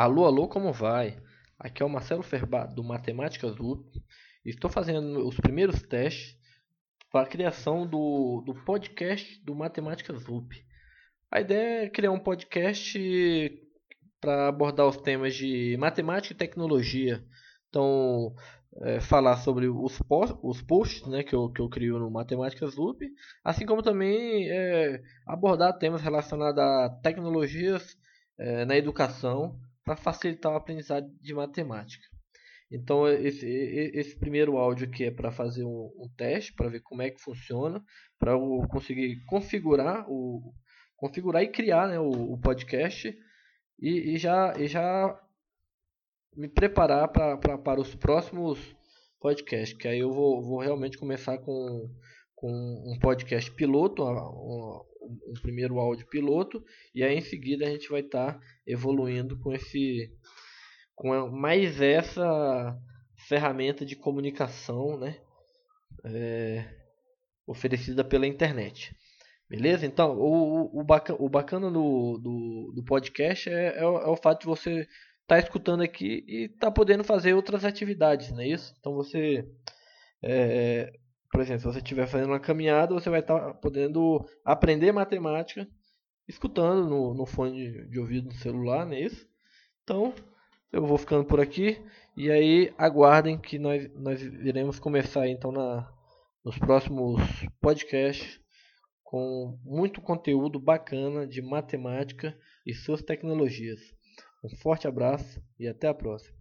Alô, alô, como vai? Aqui é o Marcelo Ferba do Matemáticas UP. Estou fazendo os primeiros testes para a criação do, do podcast do Matemáticas UP. A ideia é criar um podcast para abordar os temas de matemática e tecnologia. Então, é, falar sobre os, post, os posts né, que, eu, que eu crio no Matemáticas Loop, assim como também é, abordar temas relacionados a tecnologias é, na educação para facilitar o aprendizado de matemática. Então esse, esse primeiro áudio aqui é para fazer um, um teste, para ver como é que funciona, para eu conseguir configurar o configurar e criar né, o, o podcast e, e, já, e já me preparar pra, pra, para os próximos podcasts, que aí eu vou, vou realmente começar com, com um podcast piloto, um, um primeiro áudio piloto, e aí em seguida a gente vai estar tá evoluindo com esse com mais essa ferramenta de comunicação, né, é, oferecida pela internet. Beleza? Então, o, o, bacana, o bacana do, do, do podcast é, é, o, é o fato de você estar tá escutando aqui e estar tá podendo fazer outras atividades, não é isso? Então você, é, por exemplo, se você estiver fazendo uma caminhada, você vai estar tá podendo aprender matemática escutando no, no fone de, de ouvido do celular, não é isso? Então, eu vou ficando por aqui e aí aguardem que nós, nós iremos começar então na, nos próximos podcasts com muito conteúdo bacana de matemática e suas tecnologias. Um forte abraço e até a próxima.